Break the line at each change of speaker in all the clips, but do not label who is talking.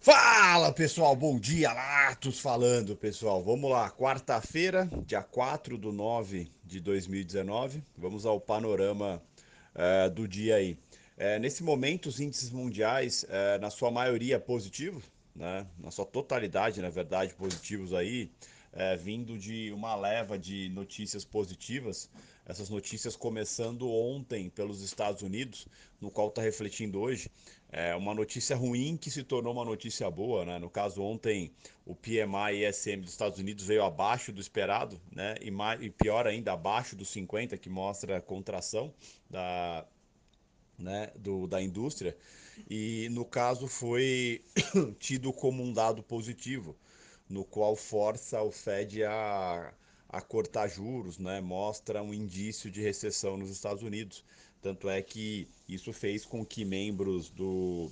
Fala pessoal, bom dia, Latos falando pessoal. Vamos lá, quarta-feira, dia 4 do 9 de 2019. Vamos ao panorama uh, do dia aí. Uh, nesse momento, os índices mundiais, uh, na sua maioria, positivos, né? na sua totalidade, na verdade, positivos aí, vindo de uma leva de notícias positivas. Essas notícias começando ontem pelos Estados Unidos, no qual está refletindo hoje é uma notícia ruim que se tornou uma notícia boa, né? No caso, ontem o PMI ESM dos Estados Unidos veio abaixo do esperado, né? E, mais, e pior ainda, abaixo dos 50, que mostra a contração da, né, do, da indústria. E no caso foi tido como um dado positivo, no qual força o Fed a, a cortar juros, né? Mostra um indício de recessão nos Estados Unidos. Tanto é que isso fez com que membros do,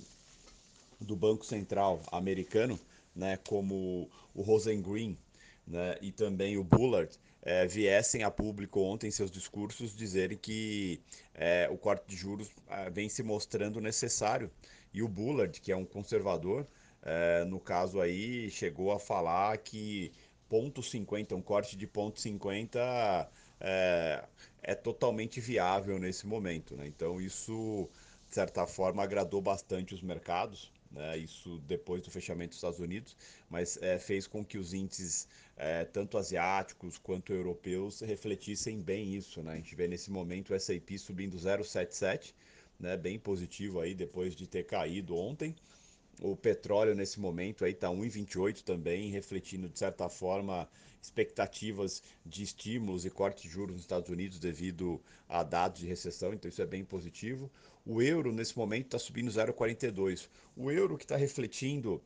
do Banco Central americano, né, como o Rosengreen né, e também o Bullard, é, viessem a público ontem em seus discursos dizerem que é, o corte de juros é, vem se mostrando necessário. E o Bullard, que é um conservador, é, no caso aí, chegou a falar que ponto 50, um corte de ponto 50 é, é totalmente viável nesse momento. Né? Então isso, de certa forma, agradou bastante os mercados. Né? Isso depois do fechamento dos Estados Unidos, mas é, fez com que os índices, é, tanto asiáticos quanto europeus, refletissem bem isso. Né? A gente vê nesse momento o S&P subindo 0,77, né? bem positivo aí depois de ter caído ontem. O petróleo nesse momento aí está 1,28 também, refletindo de certa forma expectativas de estímulos e corte de juros nos Estados Unidos devido a dados de recessão, então isso é bem positivo. O euro nesse momento está subindo 0,42. O euro que está refletindo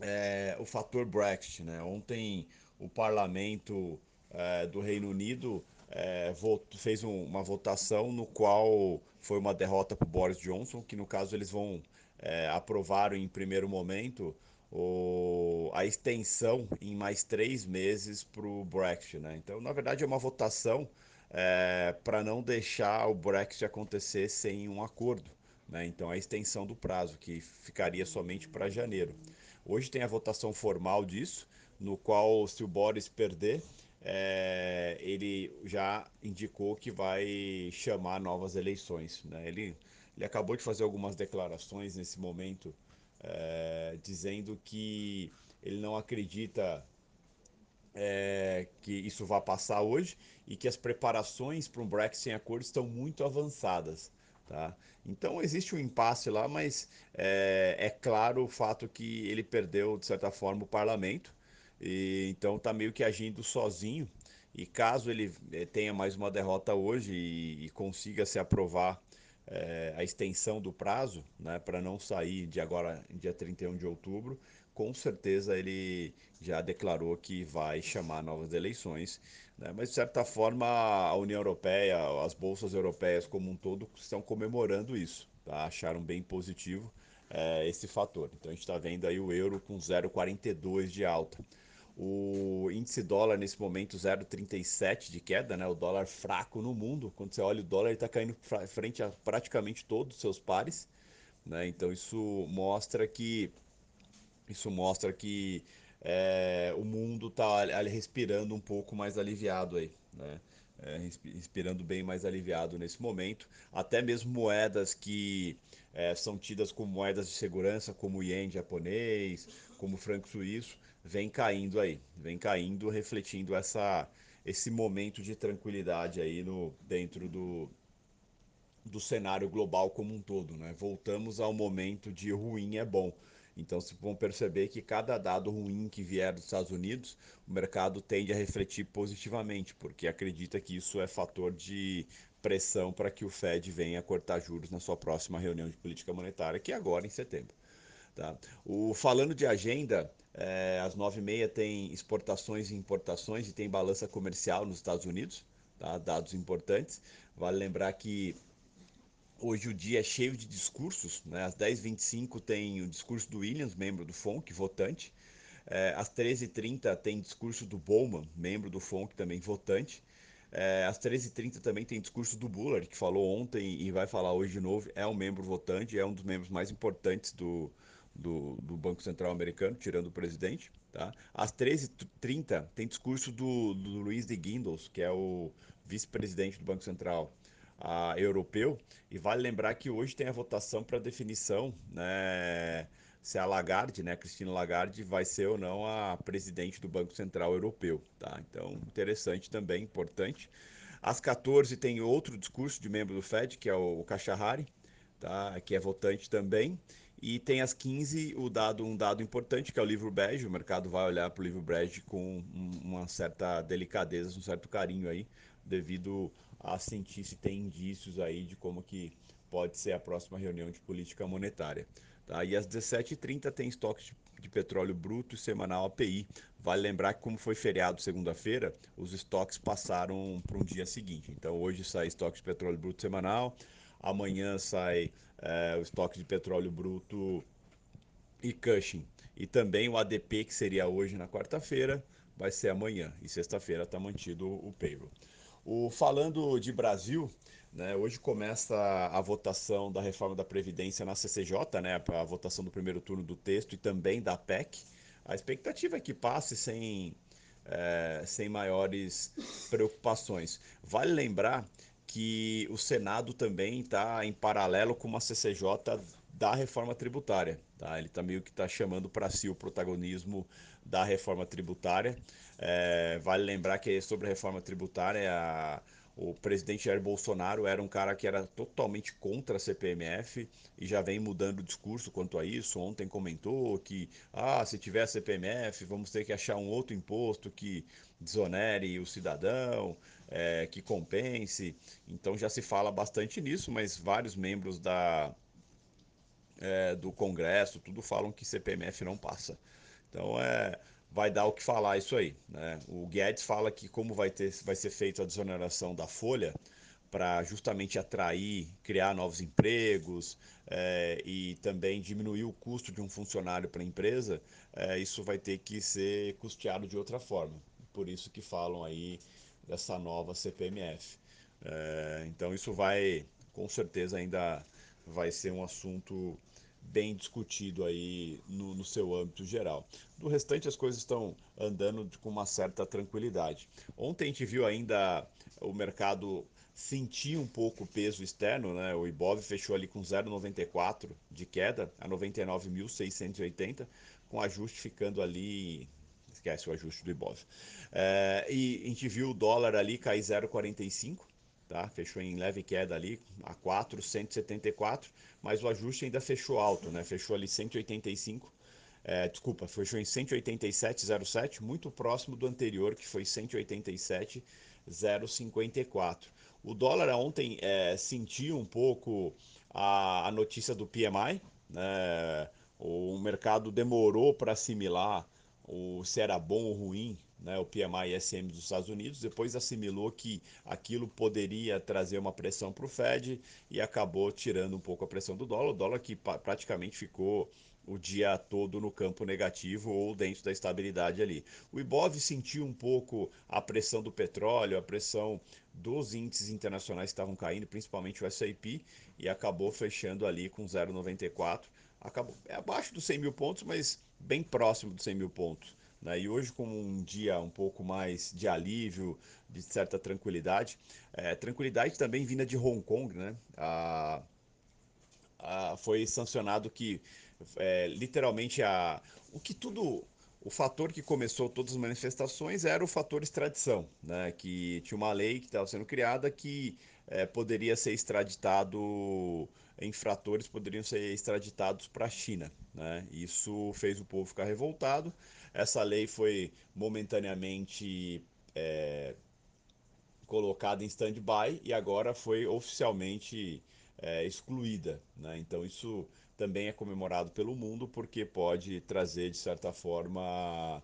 é, o fator Brexit. Né? Ontem o parlamento é, do Reino Unido é, fez um, uma votação no qual foi uma derrota para Boris Johnson, que no caso eles vão é, aprovaram em primeiro momento o, a extensão em mais três meses para o Brexit. Né? Então, na verdade, é uma votação é, para não deixar o Brexit acontecer sem um acordo. Né? Então, a extensão do prazo, que ficaria somente para janeiro. Hoje tem a votação formal disso, no qual, se o Boris perder, é, ele já indicou que vai chamar novas eleições. Né? Ele ele acabou de fazer algumas declarações nesse momento, é, dizendo que ele não acredita é, que isso vá passar hoje e que as preparações para um Brexit sem acordo estão muito avançadas. Tá? Então existe um impasse lá, mas é, é claro o fato que ele perdeu, de certa forma, o parlamento, e, então está meio que agindo sozinho. E caso ele tenha mais uma derrota hoje e, e consiga se aprovar é, a extensão do prazo, né, para não sair de agora, dia 31 de outubro, com certeza ele já declarou que vai chamar novas eleições. Né, mas, de certa forma, a União Europeia, as bolsas europeias como um todo, estão comemorando isso. Tá? Acharam bem positivo é, esse fator. Então, a gente está vendo aí o euro com 0,42 de alta. O índice dólar nesse momento 0,37 de queda, né? O dólar fraco no mundo. Quando você olha o dólar, ele está caindo frente a praticamente todos os seus pares, né? Então isso mostra que isso mostra que é, o mundo está respirando um pouco mais aliviado aí, né? É, respirando bem mais aliviado nesse momento. Até mesmo moedas que é, são tidas como moedas de segurança, como o ien japonês, como o franco suíço, vem caindo aí, vem caindo, refletindo essa, esse momento de tranquilidade aí no, dentro do, do cenário global como um todo. Né? Voltamos ao momento de ruim é bom. Então, vocês vão perceber que cada dado ruim que vier dos Estados Unidos, o mercado tende a refletir positivamente, porque acredita que isso é fator de pressão para que o Fed venha cortar juros na sua próxima reunião de política monetária, que é agora em setembro. Tá? O, falando de agenda, é, às 9h30 tem exportações e importações e tem balança comercial nos Estados Unidos, tá? dados importantes. Vale lembrar que hoje o dia é cheio de discursos. Né? Às 10h25 tem o discurso do Williams, membro do FONC, votante. É, às 13h30 tem discurso do Bowman, membro do FONC, também votante. É, às 13h30 também tem discurso do Bullard, que falou ontem e vai falar hoje de novo. É um membro votante, é um dos membros mais importantes do, do, do Banco Central americano, tirando o presidente. Tá? Às 13h30 tem discurso do, do Luiz de Guindos, que é o vice-presidente do Banco Central a, europeu. E vale lembrar que hoje tem a votação para definição né, se a Lagarde, né, Cristina Lagarde, vai ser ou não a presidente do Banco Central Europeu. Tá? Então, interessante também, importante. Às 14 tem outro discurso de membro do Fed, que é o Kashahari, tá? que é votante também. E tem às 15 o dado, um dado importante, que é o livro bege. O mercado vai olhar para o livro bege com uma certa delicadeza, um certo carinho aí, devido a sentir se tem indícios aí de como que pode ser a próxima reunião de política monetária. Tá? E às 17h30 tem estoque de petróleo bruto semanal API. Vale lembrar que como foi feriado segunda-feira, os estoques passaram para um dia seguinte. Então hoje sai estoque de petróleo bruto semanal, amanhã sai é, o estoque de petróleo bruto e Cushing. E também o ADP, que seria hoje na quarta-feira, vai ser amanhã. E sexta-feira está mantido o payroll. O, falando de Brasil, né, hoje começa a, votação da reforma da Previdência na CCJ, né, a votação do primeiro turno do texto e também da PEC. A expectativa é que passe sem, é, sem maiores preocupações. Vale lembrar que o Senado também está em paralelo com uma CCJ da reforma tributária. Tá? Ele está meio que está chamando para si o protagonismo da reforma tributária. É, vale lembrar que sobre a reforma tributária, a, o presidente Jair Bolsonaro era um cara que era totalmente contra a CPMF e já vem mudando o discurso quanto a isso. Ontem comentou que ah, se tiver a CPMF, vamos ter que achar um outro imposto que desonere o cidadão é, que compense. Então já se fala bastante nisso, mas vários membros da, é, do Congresso, tudo falam que CPMF não passa. Então é, vai dar o que falar isso aí. Né? O Guedes fala que como vai, ter, vai ser feita a desoneração da folha para justamente atrair, criar novos empregos é, e também diminuir o custo de um funcionário para a empresa, é, isso vai ter que ser custeado de outra forma. Por isso que falam aí dessa nova CPMF. É, então isso vai, com certeza, ainda vai ser um assunto bem discutido aí no, no, seu âmbito geral. Do restante, as coisas estão andando com uma certa tranquilidade. Ontem a gente viu ainda o mercado sentir um pouco o peso externo, né? O Ibov fechou ali com 0,94 de queda a 99.680, com ajuste ficando ali esquece o ajuste do Ibov. É, e a gente viu o dólar ali cair 0,45, tá? Fechou em leve queda ali a 4,174, mas o ajuste ainda fechou alto, né? Fechou ali 185. É, desculpa, fechou em 187,07, muito próximo do anterior, que foi 187,054. O dólar ontem é, sentiu um pouco a, a notícia do PMI, né? o mercado demorou para assimilar o, se era bom ou ruim, né, o PMI SM dos Estados Unidos, depois assimilou que aquilo poderia trazer uma pressão para o Fed e acabou tirando um pouco a pressão do dólar. O dólar que praticamente ficou o dia todo no campo negativo ou dentro da estabilidade ali. O Ibov sentiu um pouco a pressão do petróleo, a pressão dos índices internacionais que estavam caindo, principalmente o S&P, e acabou fechando ali com 0,94. Acabou é abaixo dos 100 mil pontos, mas bem próximo dos 100 mil pontos. Né? E hoje, com um dia um pouco mais de alívio, de certa tranquilidade, é, tranquilidade também vinda de Hong Kong, né? A, a, foi sancionado que é, literalmente a, o que tudo o fator que começou todas as manifestações era o fator extradição, né? que tinha uma lei que estava sendo criada que é, poderia ser extraditado, infratores poderiam ser extraditados para a China. Né? Isso fez o povo ficar revoltado. Essa lei foi momentaneamente é, colocada em stand-by e agora foi oficialmente é, excluída. Né? Então isso também é comemorado pelo mundo porque pode trazer, de certa forma,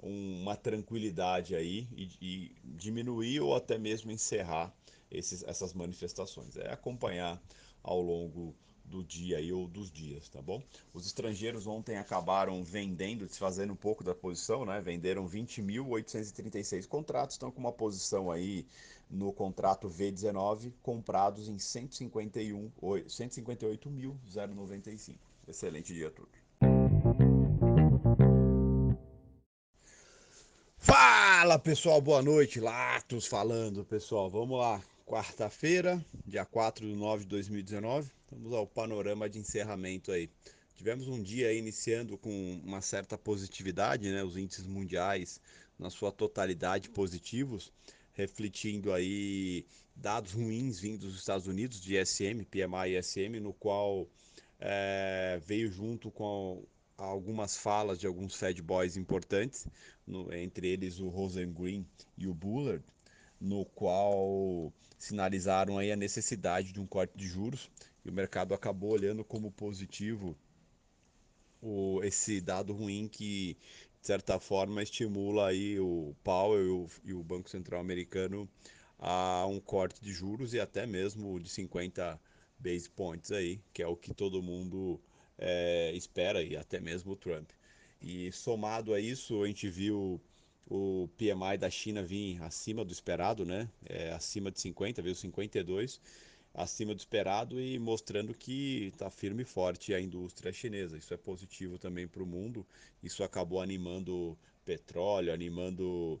uma tranquilidade aí e, e diminuir ou até mesmo encerrar esses, essas manifestações. É acompanhar ao longo do dia aí, ou dos dias, tá bom? Os estrangeiros ontem acabaram vendendo, desfazendo um pouco da posição, né? Venderam 20.836 contratos, estão com uma posição aí no contrato V19, comprados em 158.095. Excelente dia a todos. Fala pessoal, boa noite. Latos falando, pessoal. Vamos lá. Quarta-feira, dia 4 de 9 de 2019. Vamos ao panorama de encerramento aí. Tivemos um dia iniciando com uma certa positividade, né? Os índices mundiais, na sua totalidade, positivos, refletindo aí dados ruins vindos dos Estados Unidos, de SM, PMI e SM, no qual é, veio junto com algumas falas de alguns Fed Boys importantes, no, entre eles o Rosengreen e o Bullard, no qual sinalizaram aí a necessidade de um corte de juros e o mercado acabou olhando como positivo o, esse dado ruim que de certa forma estimula aí o Powell e o, e o Banco Central Americano a um corte de juros e até mesmo de 50 base points aí, que é o que todo mundo é, espera e até mesmo o Trump. E somado a isso, a gente viu o PMI da China vir acima do esperado, né? É, acima de 50, veio 52, acima do esperado e mostrando que está firme e forte a indústria chinesa. Isso é positivo também para o mundo. Isso acabou animando petróleo, animando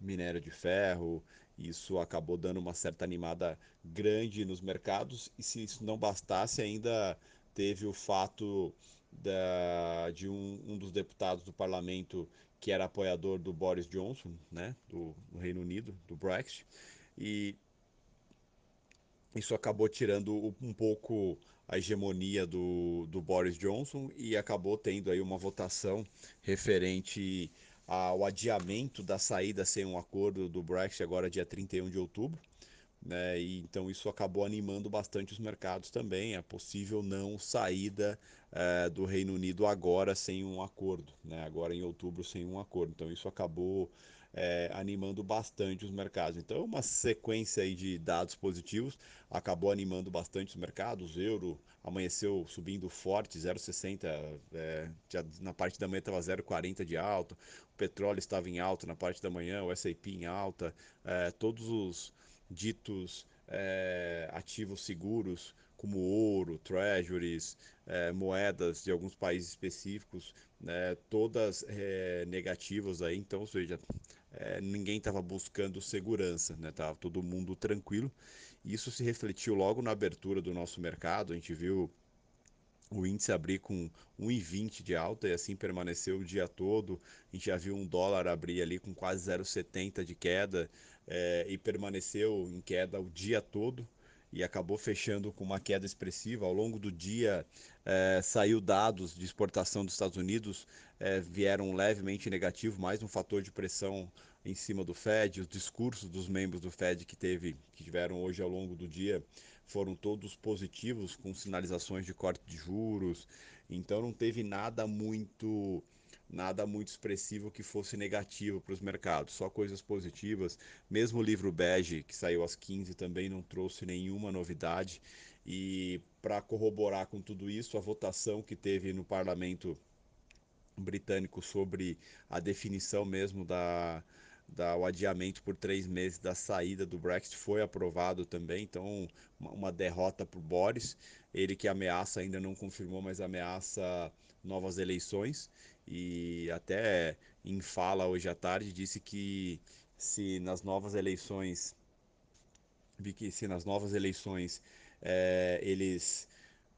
minério de ferro. Isso acabou dando uma certa animada grande nos mercados. E se isso não bastasse, ainda teve o fato da, de um, um dos deputados do parlamento que era apoiador do Boris Johnson, né, do, do Reino Unido, do Brexit, e isso acabou tirando um pouco a hegemonia do, do Boris Johnson e acabou tendo aí uma votação referente ao adiamento da saída sem um acordo do Brexit agora dia 31 de outubro. Né? E, então isso acabou animando bastante os mercados também, a possível não saída é, do Reino Unido agora sem um acordo, né? agora em outubro sem um acordo. Então isso acabou é, animando bastante os mercados. Então uma sequência aí de dados positivos acabou animando bastante os mercados. O euro amanheceu subindo forte, 0,60, é, na parte da manhã estava 0,40 de alta, o petróleo estava em alta na parte da manhã, o S&P em alta, é, todos os ditos é, ativos seguros, como ouro, treasuries, é, moedas de alguns países específicos, né, todas é, negativas aí, então, ou seja, ninguém estava buscando segurança, né, todo mundo tranquilo. Isso se refletiu logo na abertura do nosso mercado, a gente viu o índice abrir com 1,20 de alta e assim permaneceu o dia todo. A gente já viu um dólar abrir ali com quase 0,70 de queda é, e permaneceu em queda o dia todo e acabou fechando com uma queda expressiva. Ao longo do dia é, saiu dados de exportação dos Estados Unidos, é, vieram levemente negativo, mais um fator de pressão em cima do Fed. Os discursos dos membros do Fed que teve, que tiveram hoje ao longo do dia, foram todos positivos, com sinalizações de corte de juros. Então não teve nada muito nada muito expressivo que fosse negativo para os mercados, só coisas positivas. Mesmo o livro bege, que saiu às 15, também não trouxe nenhuma novidade. E para corroborar com tudo isso, a votação que teve no parlamento britânico sobre a definição mesmo da, da, o adiamento por três meses da saída do Brexit foi aprovado também, então uma, uma derrota para o Boris, ele que ameaça, ainda não confirmou, mas ameaça novas eleições. E até em fala hoje à tarde disse que se nas novas eleições que se nas novas eleições é, eles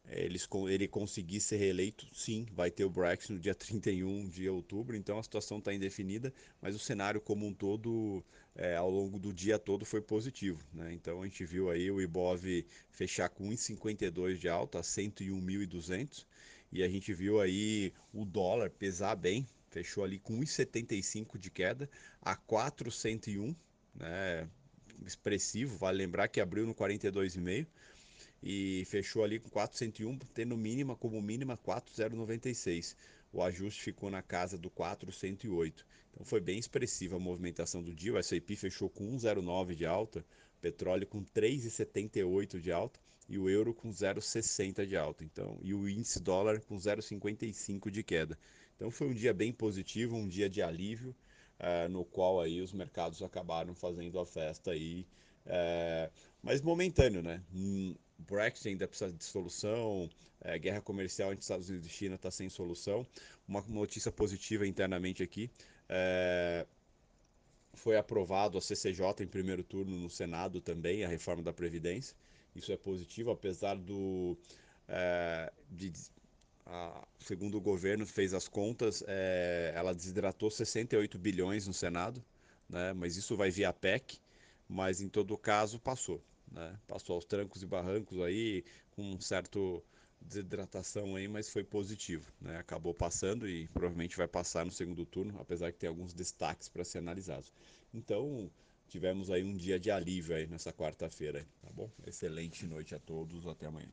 eles, ele conseguir ser reeleito, sim, vai ter o Brexit no dia 31 de outubro, então a situação está indefinida, mas o cenário como um todo, é, ao longo do dia todo, foi positivo. Né? Então a gente viu aí o Ibov fechar com 1,52 de alta, a 101.200, e a gente viu aí o dólar pesar bem, fechou ali com 1,75 de queda, a 401, né? expressivo, vale lembrar que abriu no 42,5 e fechou ali com 401, tendo mínima como mínima 4096. O ajuste ficou na casa do 408. Então foi bem expressiva a movimentação do dia. O S&P fechou com 109 de alta, petróleo com 3,78 de alta e o euro com 0,60 de alta. Então, e o índice dólar com 0,55 de queda. Então foi um dia bem positivo, um dia de alívio, uh, no qual aí os mercados acabaram fazendo a festa aí, uh, mas momentâneo, né? Hum, Brexit ainda precisa de solução, é, guerra comercial entre Estados Unidos e China está sem solução. Uma notícia positiva internamente aqui. É, foi aprovado a CCJ em primeiro turno no Senado também, a reforma da Previdência. Isso é positivo, apesar do. É, de, a, segundo o governo fez as contas, é, ela desidratou 68 bilhões no Senado, né, mas isso vai via PEC, mas em todo caso passou. Né, passou aos trancos e barrancos aí, com um certo desidratação aí, mas foi positivo. Né? Acabou passando e provavelmente vai passar no segundo turno, apesar que tem alguns destaques para ser analisados. Então, tivemos aí um dia de alívio aí nessa quarta-feira, tá bom? Excelente noite a todos, até amanhã.